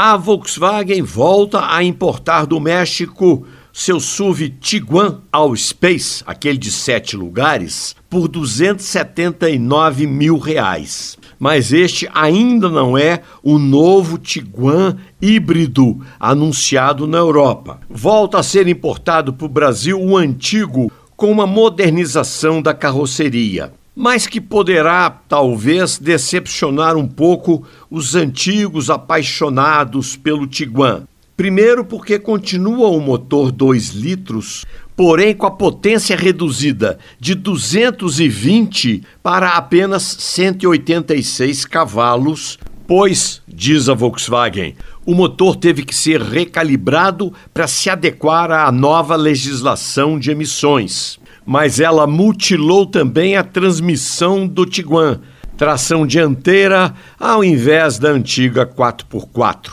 A Volkswagen volta a importar do México seu SUV Tiguan All Space, aquele de sete lugares, por 279 mil reais. Mas este ainda não é o novo Tiguan híbrido anunciado na Europa. Volta a ser importado para o Brasil o antigo com uma modernização da carroceria mas que poderá talvez decepcionar um pouco os antigos apaixonados pelo Tiguan. Primeiro, porque continua o motor 2 litros, porém com a potência reduzida de 220 para apenas 186 cavalos, pois, diz a Volkswagen, o motor teve que ser recalibrado para se adequar à nova legislação de emissões. Mas ela mutilou também a transmissão do Tiguan, tração dianteira ao invés da antiga 4x4.